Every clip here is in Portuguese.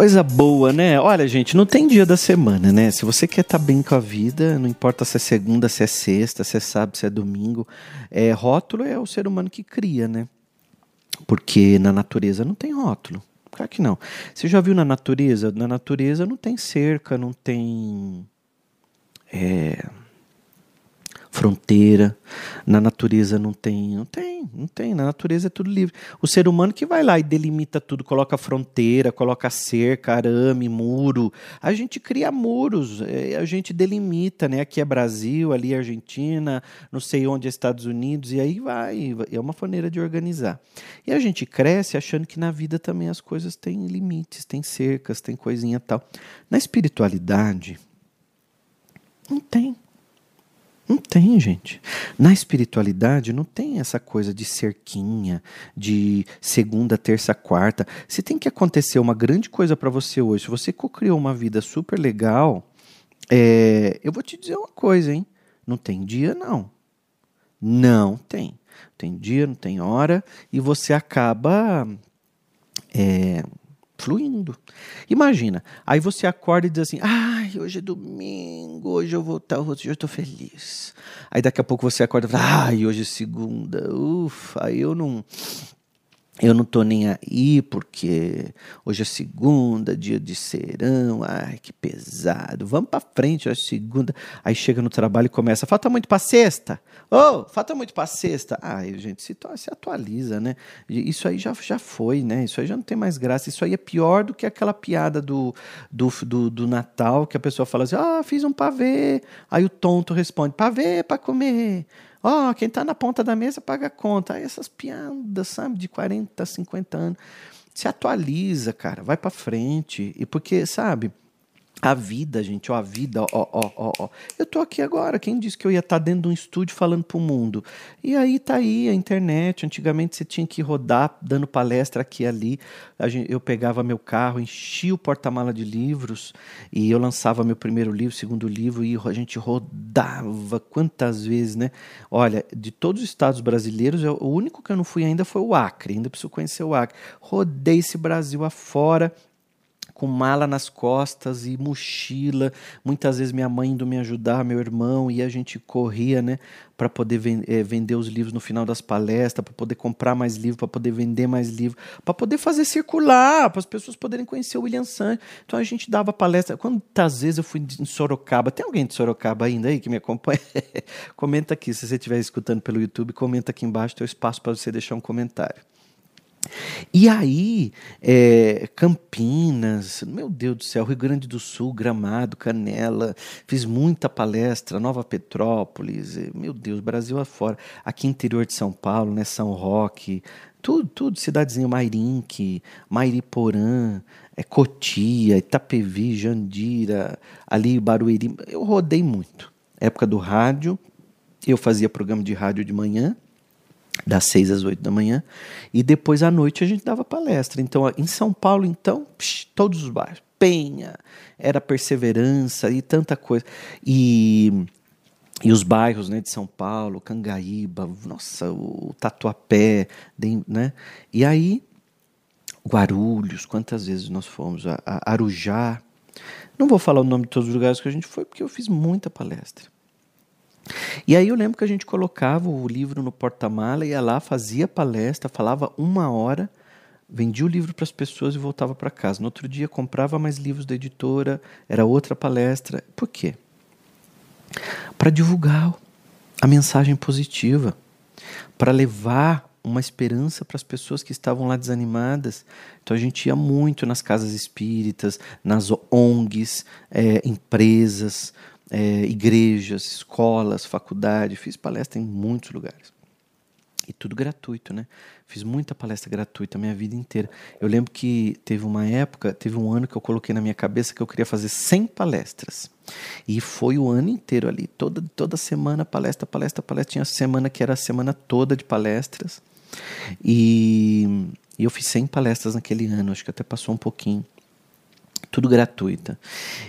coisa boa, né? Olha, gente, não tem dia da semana, né? Se você quer estar tá bem com a vida, não importa se é segunda, se é sexta, se é sábado, se é domingo, é, rótulo é o ser humano que cria, né? Porque na natureza não tem rótulo. Claro que não. Você já viu na natureza? Na natureza não tem cerca, não tem. É, fronteira. Na natureza não tem, não tem, não tem. Na natureza é tudo livre. O ser humano que vai lá e delimita tudo, coloca fronteira, coloca cerca, arame, muro. A gente cria muros, é, a gente delimita, né? Aqui é Brasil, ali é Argentina, não sei onde é Estados Unidos, e aí vai. É uma maneira de organizar. E a gente cresce achando que na vida também as coisas têm limites, tem cercas, tem coisinha tal. Na espiritualidade, não tem. Não tem, gente. Na espiritualidade não tem essa coisa de cerquinha, de segunda, terça, quarta. Se tem que acontecer uma grande coisa para você hoje, se você criou uma vida super legal, é, eu vou te dizer uma coisa, hein? Não tem dia, não. Não tem. Tem dia, não tem hora, e você acaba é, fluindo. Imagina, aí você acorda e diz assim: ai, hoje é domingo, hoje eu vou estar, tá, hoje eu estou feliz. Aí daqui a pouco você acorda e fala: ai, hoje é segunda, ufa, aí eu não eu não tô nem aí porque hoje é segunda, dia de serão, ai que pesado. Vamos para frente, hoje é segunda. Aí chega no trabalho e começa, falta muito para sexta. Oh, falta muito para sexta. Ai, gente, se, se atualiza, né? Isso aí já, já foi, né? Isso aí já não tem mais graça. Isso aí é pior do que aquela piada do, do, do, do Natal que a pessoa fala assim: ah, fiz um pavê. Aí o tonto responde: pavê para comer. Ó, oh, quem está na ponta da mesa paga a conta. Aí essas piadas, sabe, de 40, 50 anos. Se atualiza, cara, vai para frente. E porque, sabe, a vida, gente, ó, a vida, ó, ó, ó, ó. Eu tô aqui agora. Quem disse que eu ia estar tá dentro de um estúdio falando pro mundo? E aí tá aí a internet. Antigamente você tinha que rodar dando palestra aqui e ali. Eu pegava meu carro, enchia o porta-mala de livros e eu lançava meu primeiro livro, segundo livro e a gente rodava quantas vezes, né? Olha, de todos os estados brasileiros, o único que eu não fui ainda foi o Acre. Ainda preciso conhecer o Acre. Rodei esse Brasil afora com mala nas costas e mochila. Muitas vezes minha mãe indo me ajudar, meu irmão, e a gente corria, né, para poder ven é, vender os livros no final das palestras, para poder comprar mais livros, para poder vender mais livros, para poder fazer circular, para as pessoas poderem conhecer o William Sanches. Então a gente dava palestra. Quantas vezes eu fui em Sorocaba? Tem alguém de Sorocaba ainda aí que me acompanha? comenta aqui, se você estiver escutando pelo YouTube, comenta aqui embaixo, tem espaço para você deixar um comentário. E aí, é, Campinas, meu Deus do céu, Rio Grande do Sul, Gramado, Canela, fiz muita palestra, Nova Petrópolis, meu Deus, Brasil afora. Aqui interior de São Paulo, né, São Roque, tudo, tudo, cidadezinha, Mairinque, Mairiporã, é, Cotia, Itapevi, Jandira, ali Barueri, eu rodei muito. Época do rádio, eu fazia programa de rádio de manhã, das seis às oito da manhã, e depois à noite a gente dava palestra. Então, em São Paulo, então, psh, todos os bairros, Penha, era Perseverança e tanta coisa. E, e os bairros né, de São Paulo, Cangaíba, nossa, o Tatuapé, né? E aí, Guarulhos, quantas vezes nós fomos, a, a Arujá. Não vou falar o nome de todos os lugares que a gente foi, porque eu fiz muita palestra. E aí eu lembro que a gente colocava o livro no porta-mala, ia lá, fazia palestra, falava uma hora, vendia o livro para as pessoas e voltava para casa. No outro dia comprava mais livros da editora, era outra palestra. Por quê? Para divulgar a mensagem positiva, para levar uma esperança para as pessoas que estavam lá desanimadas. Então a gente ia muito nas casas espíritas, nas ONGs, é, empresas, é, igrejas, escolas, faculdade, fiz palestra em muitos lugares. E tudo gratuito, né? Fiz muita palestra gratuita a minha vida inteira. Eu lembro que teve uma época, teve um ano que eu coloquei na minha cabeça que eu queria fazer 100 palestras. E foi o ano inteiro ali, toda, toda semana palestra, palestra, palestra. Tinha semana que era a semana toda de palestras. E, e eu fiz 100 palestras naquele ano, acho que até passou um pouquinho. Tudo gratuita.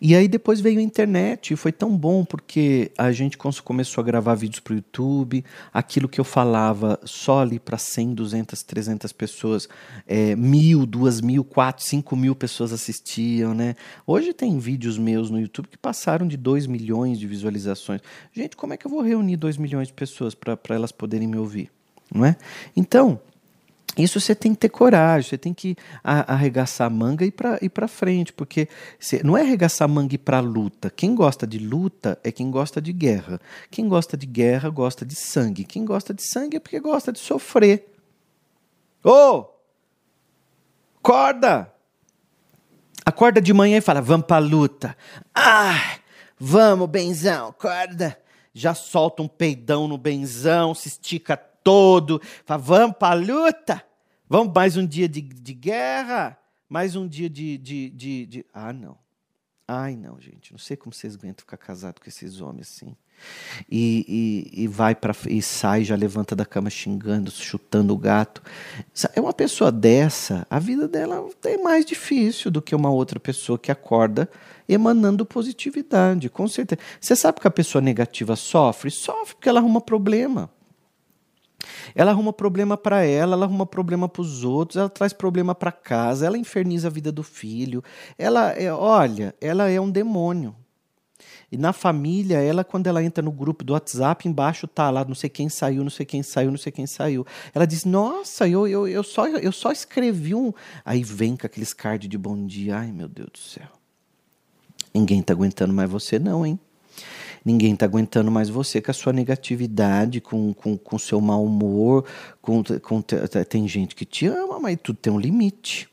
E aí depois veio a internet e foi tão bom porque a gente começou a gravar vídeos para o YouTube, aquilo que eu falava só ali para 100, 200, 300 pessoas, é, mil, duas mil, quatro, cinco mil pessoas assistiam, né? Hoje tem vídeos meus no YouTube que passaram de 2 milhões de visualizações. Gente, como é que eu vou reunir 2 milhões de pessoas para elas poderem me ouvir? Não é? Então, isso você tem que ter coragem, você tem que arregaçar a manga e ir para frente, porque você, não é arregaçar a manga e ir para luta. Quem gosta de luta é quem gosta de guerra. Quem gosta de guerra gosta de sangue. Quem gosta de sangue é porque gosta de sofrer. Ô! Oh! Acorda! Acorda de manhã e fala: vamos para luta. Ah! Vamos, benzão, acorda. Já solta um peidão no benzão, se estica todo. Fala, vamos para a luta? Vamos mais um dia de, de guerra? Mais um dia de, de, de, de, Ah, não. Ai, não, gente. Não sei como vocês aguentam ficar casado com esses homens assim. E, e, e vai para e sai, já levanta da cama xingando, chutando o gato. É uma pessoa dessa, a vida dela é mais difícil do que uma outra pessoa que acorda emanando positividade, com certeza. Você sabe que a pessoa negativa sofre? Sofre porque ela arruma problema. Ela arruma problema para ela, ela arruma problema para os outros, ela traz problema para casa, ela inferniza a vida do filho. Ela é, olha, ela é um demônio. E na família, ela quando ela entra no grupo do WhatsApp, embaixo tá lá, não sei quem saiu, não sei quem saiu, não sei quem saiu. Ela diz: "Nossa, eu, eu, eu só eu só escrevi um". Aí vem com aqueles cards de bom dia. Ai, meu Deus do céu. Ninguém tá aguentando mais você não, hein? Ninguém está aguentando mais você com a sua negatividade, com o com, com seu mau humor. Com, com, tem gente que te ama, mas tudo tem um limite.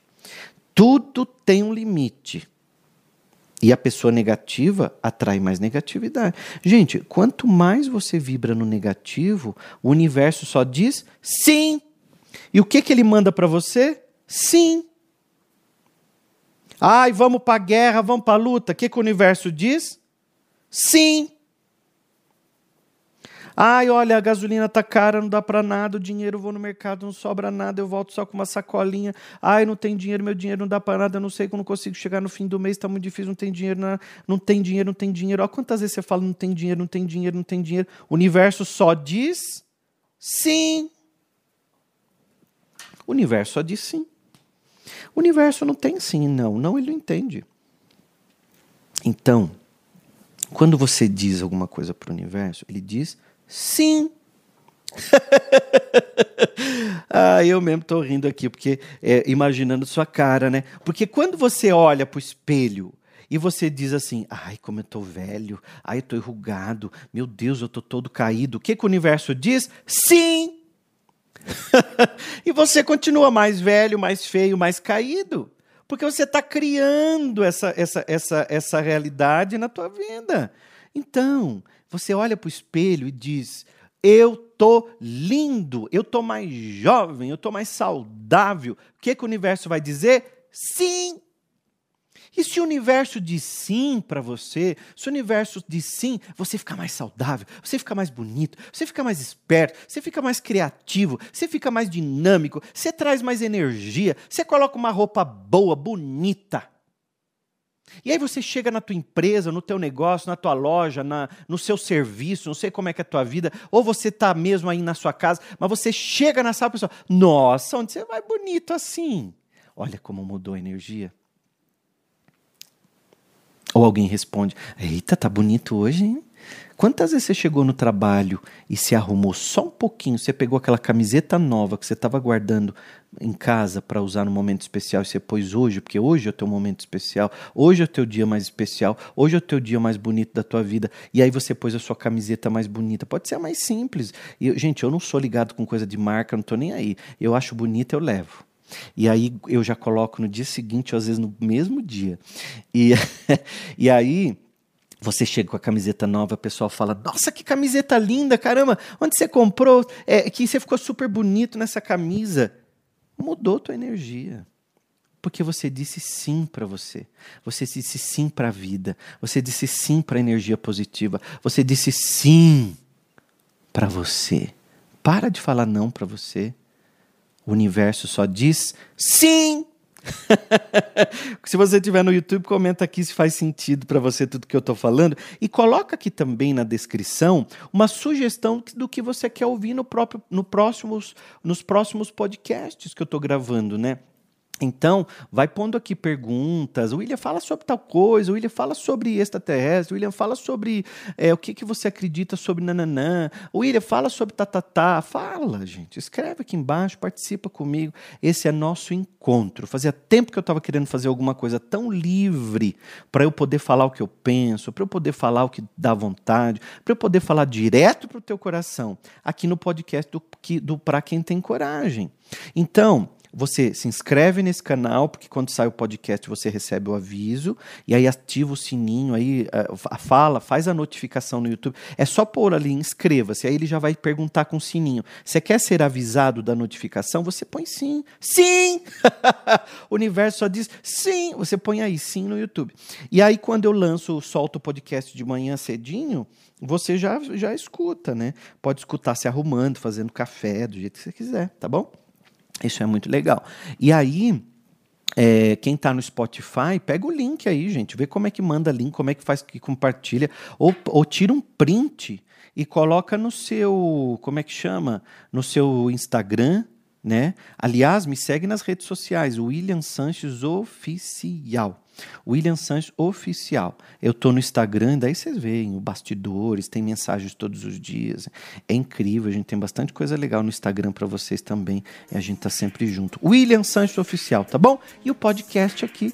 Tudo tem um limite. E a pessoa negativa atrai mais negatividade. Gente, quanto mais você vibra no negativo, o universo só diz sim. E o que, que ele manda para você? Sim. Ai, vamos para a guerra, vamos para a luta. O que, que o universo diz? Sim. Ai, olha, a gasolina tá cara, não dá para nada, o dinheiro eu vou no mercado, não sobra nada, eu volto só com uma sacolinha. Ai, não tem dinheiro, meu dinheiro não dá para nada, eu não sei como consigo chegar no fim do mês, tá muito difícil, não tem dinheiro, não, não tem dinheiro, não tem dinheiro. Olha quantas vezes você fala não tem dinheiro, não tem dinheiro, não tem dinheiro. O universo só diz sim. O universo só diz sim. O universo não tem sim, não. Não, ele não entende. Então, quando você diz alguma coisa para o universo, ele diz Sim. ah, eu mesmo tô rindo aqui, porque é, imaginando sua cara, né? Porque quando você olha pro espelho e você diz assim: ai, como eu tô velho, ai, eu tô enrugado, meu Deus, eu tô todo caído. O que, que o universo diz? Sim! e você continua mais velho, mais feio, mais caído. Porque você está criando essa, essa, essa, essa realidade na tua vida. Então, você olha para o espelho e diz: Eu tô lindo, eu tô mais jovem, eu tô mais saudável. O que, que o universo vai dizer? Sim. E se o universo diz sim para você, se o universo diz sim, você fica mais saudável, você fica mais bonito, você fica mais esperto, você fica mais criativo, você fica mais dinâmico, você traz mais energia, você coloca uma roupa boa, bonita. E aí você chega na tua empresa, no teu negócio, na tua loja, na, no seu serviço, não sei como é que é a tua vida, ou você está mesmo aí na sua casa, mas você chega na sala e pessoa, nossa, onde você vai bonito assim? Olha como mudou a energia. Ou alguém responde, eita, tá bonito hoje, hein? Quantas vezes você chegou no trabalho e se arrumou só um pouquinho? Você pegou aquela camiseta nova que você estava guardando em casa para usar no momento especial e você pôs hoje, porque hoje é o teu momento especial, hoje é o teu dia mais especial, hoje é o teu dia mais bonito da tua vida. E aí você pôs a sua camiseta mais bonita. Pode ser a mais simples. Gente, eu não sou ligado com coisa de marca, não estou nem aí. Eu acho bonita, eu levo. E aí eu já coloco no dia seguinte, ou às vezes no mesmo dia. E, e aí você chega com a camiseta nova, o pessoal fala: Nossa, que camiseta linda, caramba, onde você comprou? É, que você ficou super bonito nessa camisa. Mudou tua energia. Porque você disse sim para você. Você disse sim para a vida. Você disse sim para a energia positiva. Você disse sim para você. Para de falar não para você. O universo só diz sim. se você estiver no YouTube, comenta aqui se faz sentido para você tudo que eu estou falando. E coloca aqui também na descrição uma sugestão do que você quer ouvir no próprio, no próximos, nos próximos podcasts que eu estou gravando, né? Então, vai pondo aqui perguntas. O William fala sobre tal coisa, o William fala sobre extraterrestre, o William fala sobre é, o que, que você acredita sobre nananã, o William fala sobre tatatá. Fala, gente. Escreve aqui embaixo, participa comigo. Esse é nosso encontro. Fazia tempo que eu estava querendo fazer alguma coisa tão livre para eu poder falar o que eu penso, para eu poder falar o que dá vontade, para eu poder falar direto para o teu coração, aqui no podcast do, do Para Quem Tem Coragem. Então, você se inscreve nesse canal, porque quando sai o podcast você recebe o aviso, e aí ativa o sininho, aí a, fala, faz a notificação no YouTube. É só pôr ali, inscreva-se, aí ele já vai perguntar com o sininho. Você quer ser avisado da notificação? Você põe sim. Sim! o universo só diz sim. Você põe aí sim no YouTube. E aí, quando eu lanço, solto o podcast de manhã cedinho, você já, já escuta, né? Pode escutar se arrumando, fazendo café, do jeito que você quiser, tá bom? Isso é muito legal. E aí, é, quem está no Spotify, pega o link aí, gente. Vê como é que manda link, como é que faz que compartilha. Ou, ou tira um print e coloca no seu. Como é que chama? No seu Instagram. Né? Aliás, me segue nas redes sociais, William Sanches Oficial. William Sanches Oficial. Eu tô no Instagram, daí vocês veem o bastidores, tem mensagens todos os dias. É incrível, a gente tem bastante coisa legal no Instagram para vocês também. E a gente tá sempre junto. William Sanches Oficial, tá bom? E o podcast aqui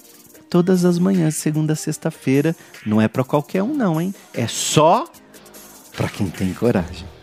todas as manhãs, segunda a sexta-feira. Não é para qualquer um não, hein? É só para quem tem coragem.